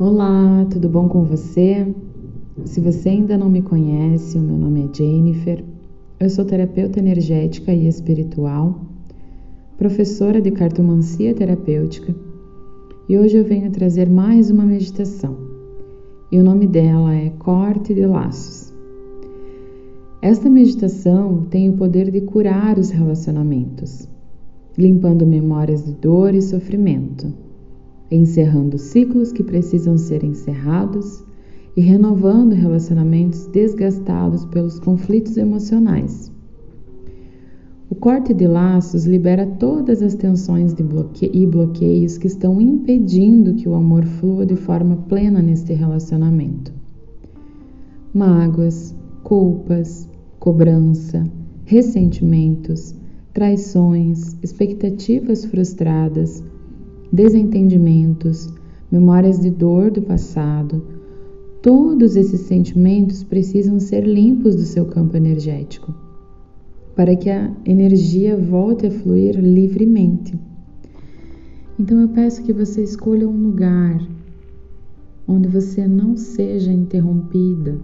Olá, tudo bom com você? Se você ainda não me conhece, o meu nome é Jennifer. Eu sou terapeuta energética e espiritual, professora de cartomancia terapêutica, e hoje eu venho trazer mais uma meditação. E o nome dela é Corte de Laços. Esta meditação tem o poder de curar os relacionamentos, limpando memórias de dor e sofrimento encerrando ciclos que precisam ser encerrados e renovando relacionamentos desgastados pelos conflitos emocionais. O corte de laços libera todas as tensões bloque e bloqueios que estão impedindo que o amor flua de forma plena neste relacionamento. Mágoas, culpas, cobrança, ressentimentos, traições, expectativas frustradas, desentendimentos, memórias de dor do passado, todos esses sentimentos precisam ser limpos do seu campo energético, para que a energia volte a fluir livremente. Então eu peço que você escolha um lugar onde você não seja interrompida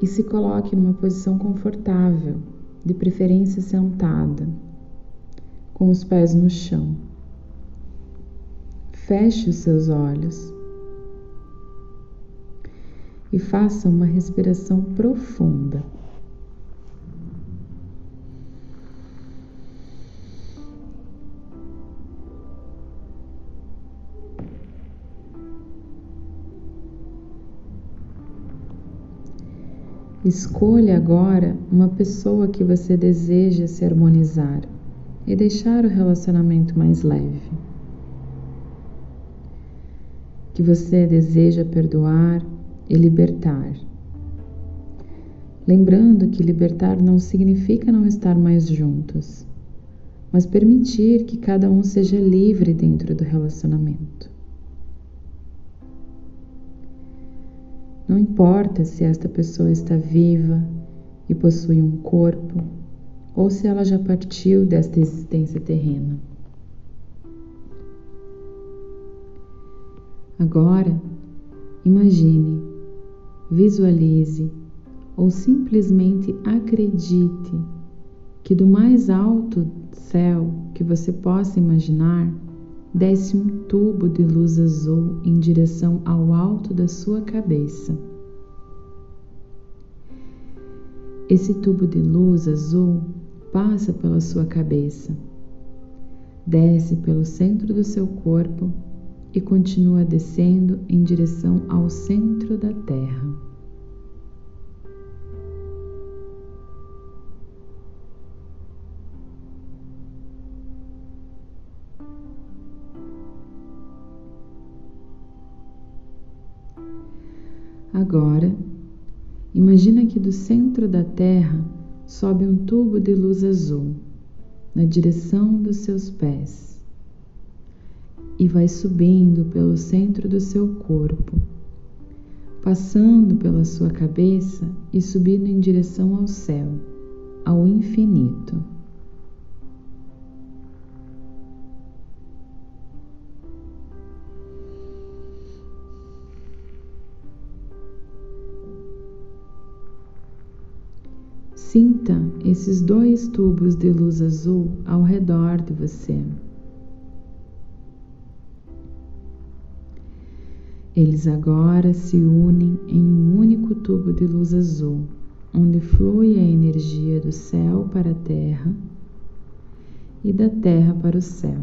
e se coloque numa posição confortável, de preferência sentada com os pés no chão. Feche os seus olhos e faça uma respiração profunda. Escolha agora uma pessoa que você deseja se harmonizar e deixar o relacionamento mais leve. Que você deseja perdoar e libertar. Lembrando que libertar não significa não estar mais juntos, mas permitir que cada um seja livre dentro do relacionamento. Não importa se esta pessoa está viva e possui um corpo ou se ela já partiu desta existência terrena. Agora, imagine, visualize ou simplesmente acredite que do mais alto céu que você possa imaginar desce um tubo de luz azul em direção ao alto da sua cabeça. Esse tubo de luz azul passa pela sua cabeça, desce pelo centro do seu corpo e continua descendo em direção ao centro da Terra. Agora, imagina que do centro da Terra sobe um tubo de luz azul na direção dos seus pés e vai subindo pelo centro do seu corpo, passando pela sua cabeça e subindo em direção ao céu, ao infinito. Sinta esses dois tubos de luz azul ao redor de você. Eles agora se unem em um único tubo de luz azul, onde flui a energia do céu para a terra e da terra para o céu,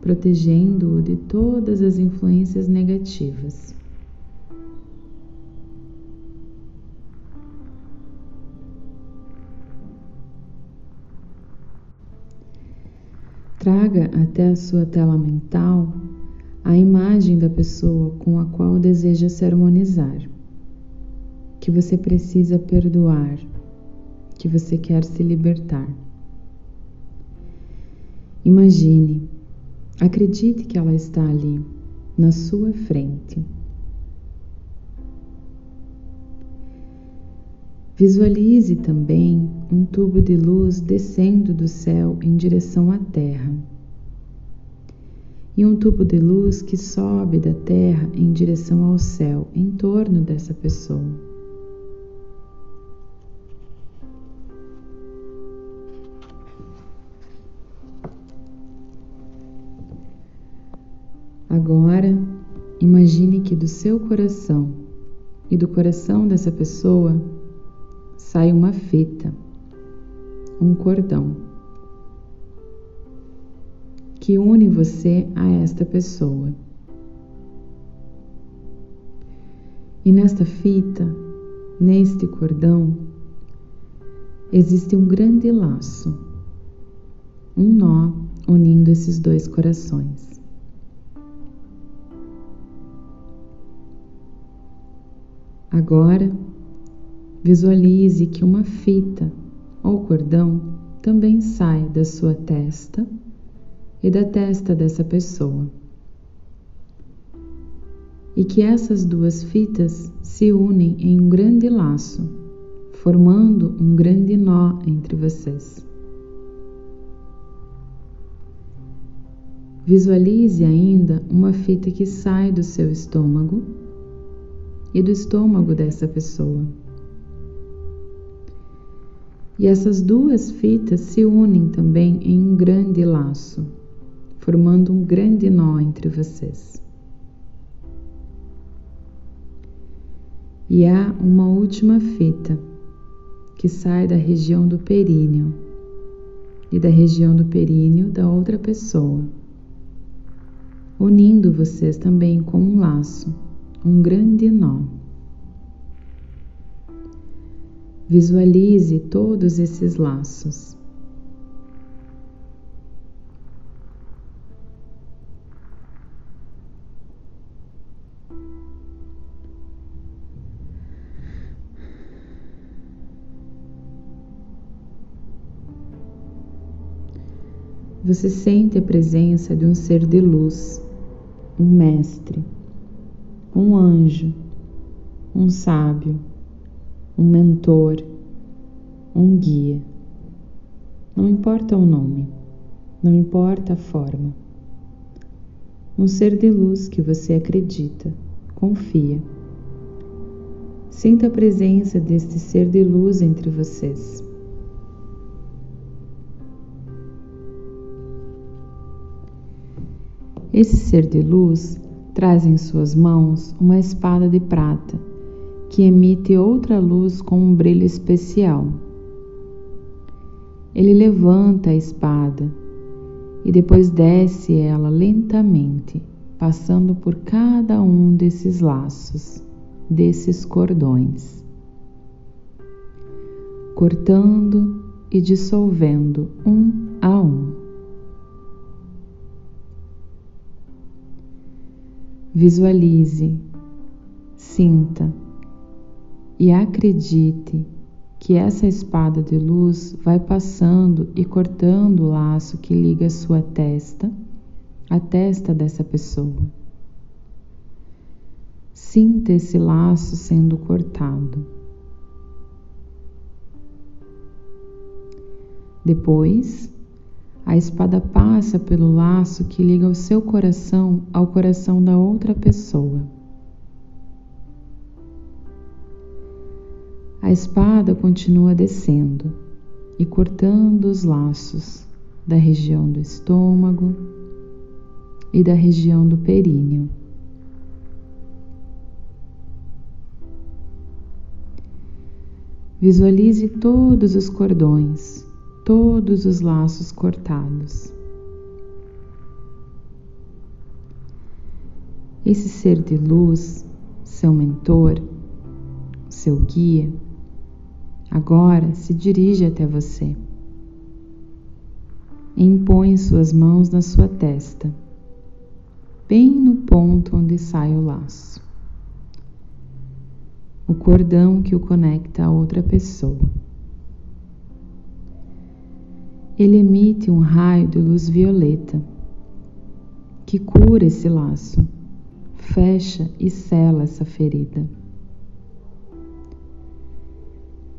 protegendo-o de todas as influências negativas. Traga até a sua tela mental a imagem da pessoa com a qual deseja se harmonizar, que você precisa perdoar, que você quer se libertar. Imagine, acredite que ela está ali, na sua frente. Visualize também um tubo de luz descendo do céu em direção à Terra. e um tubo de luz que sobe da terra em direção ao céu em torno dessa pessoa. Agora, imagine que do seu coração e do coração dessa pessoa sai uma fita, um cordão, que une você a esta pessoa. E nesta fita, neste cordão, existe um grande laço, um nó unindo esses dois corações. Agora, visualize que uma fita ou cordão também sai da sua testa e da testa dessa pessoa. E que essas duas fitas se unem em um grande laço, formando um grande nó entre vocês. Visualize ainda uma fita que sai do seu estômago e do estômago dessa pessoa. E essas duas fitas se unem também em um grande laço, formando um grande nó entre vocês. E há uma última fita que sai da região do períneo e da região do períneo da outra pessoa, unindo vocês também com um laço um grande nó. Visualize todos esses laços. Você sente a presença de um ser de luz, um mestre um anjo, um sábio, um mentor, um guia. Não importa o nome, não importa a forma. Um ser de luz que você acredita, confia. Sinta a presença deste ser de luz entre vocês. Esse ser de luz traz em suas mãos uma espada de prata que emite outra luz com um brilho especial. Ele levanta a espada e depois desce ela lentamente, passando por cada um desses laços, desses cordões, cortando e dissolvendo um a um. Visualize, sinta e acredite que essa espada de luz vai passando e cortando o laço que liga sua testa à testa dessa pessoa. Sinta esse laço sendo cortado. Depois, a espada passa pelo laço que liga o seu coração ao coração da outra pessoa. A espada continua descendo e cortando os laços da região do estômago e da região do períneo. Visualize todos os cordões todos os laços cortados. Esse ser de luz, seu mentor, seu guia, agora se dirige até você. Impõe suas mãos na sua testa, bem no ponto onde sai o laço, o cordão que o conecta a outra pessoa. Ele emite um raio de luz violeta que cura esse laço, fecha e sela essa ferida.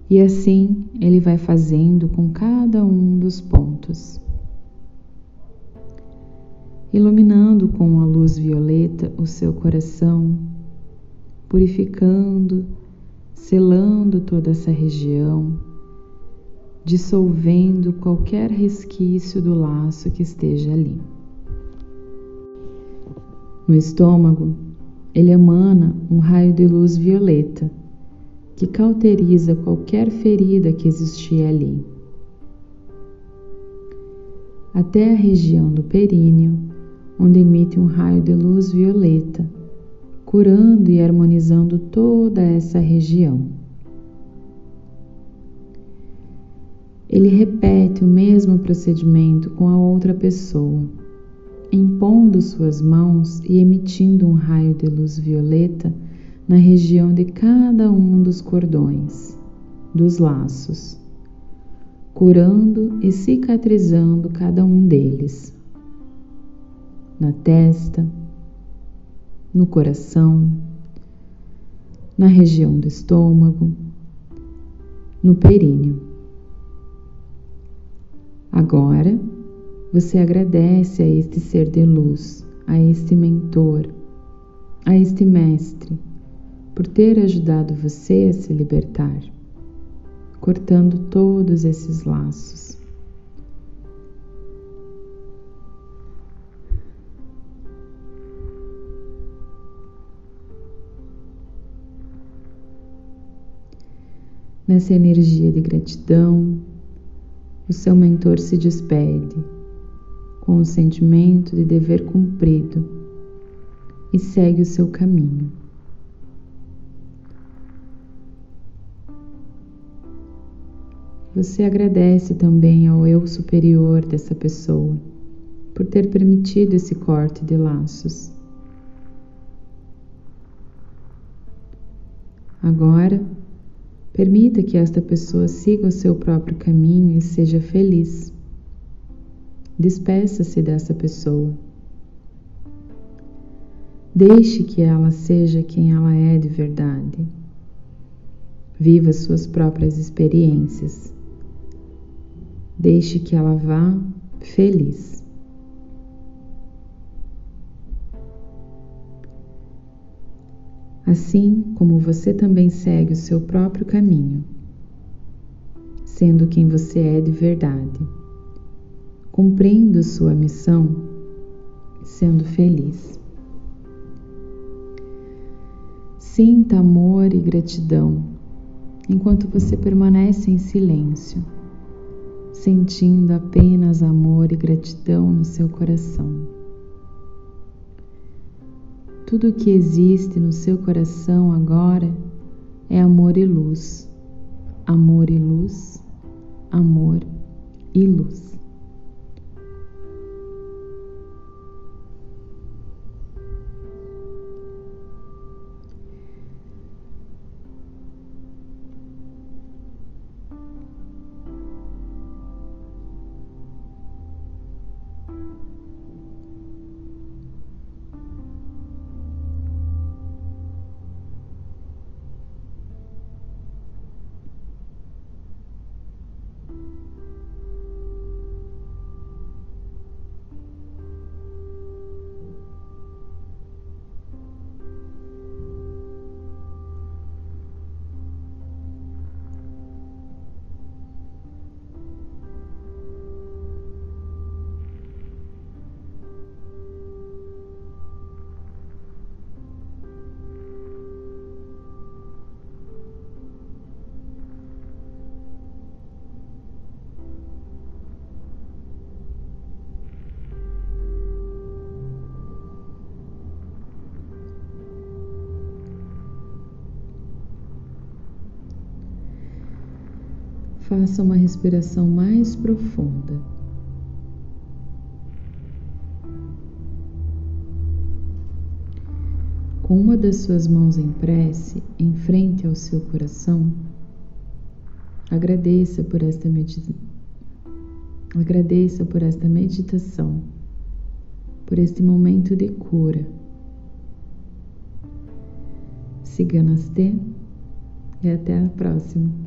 E assim ele vai fazendo com cada um dos pontos. iluminando com a luz violeta o seu coração, purificando, selando toda essa região, dissolvendo qualquer resquício do laço que esteja ali. No estômago, ele emana um raio de luz violeta que cauteriza qualquer ferida que existia ali. Até a região do períneo, onde emite um raio de luz violeta, curando e harmonizando toda essa região. Ele repete o mesmo procedimento com a outra pessoa impondo suas mãos e emitindo um raio de luz violeta na região de cada um dos cordões, dos laços, curando e cicatrizando cada um deles, na testa, no coração, na região do estômago, no períneo. Agora, você agradece a este ser de luz, a este mentor, a este mestre, por ter ajudado você a se libertar, cortando todos esses laços. Nessa energia de gratidão, o seu mentor se despede com o sentimento de dever cumprido e segue o seu caminho. Você agradece também ao eu superior dessa pessoa por ter permitido esse corte de laços. Agora, permita que esta pessoa siga o seu próprio caminho e seja feliz. Despeça-se dessa pessoa. Deixe que ela seja quem ela é de verdade. Viva suas próprias experiências. Deixe que ela vá feliz. Assim como você também segue o seu próprio caminho, sendo quem você é de verdade cumprindo sua missão, sendo feliz. Sinta amor e gratidão enquanto você permanece em silêncio, sentindo apenas amor e gratidão no seu coração. Tudo o que existe no seu coração agora é amor e luz, amor e luz, amor e luz. Faça uma respiração mais profunda. Com uma das suas mãos em prece, em frente ao seu coração, agradeça por esta meditação. Agradeça por esta meditação, por este momento de cura. Siga Namastê e até a próxima.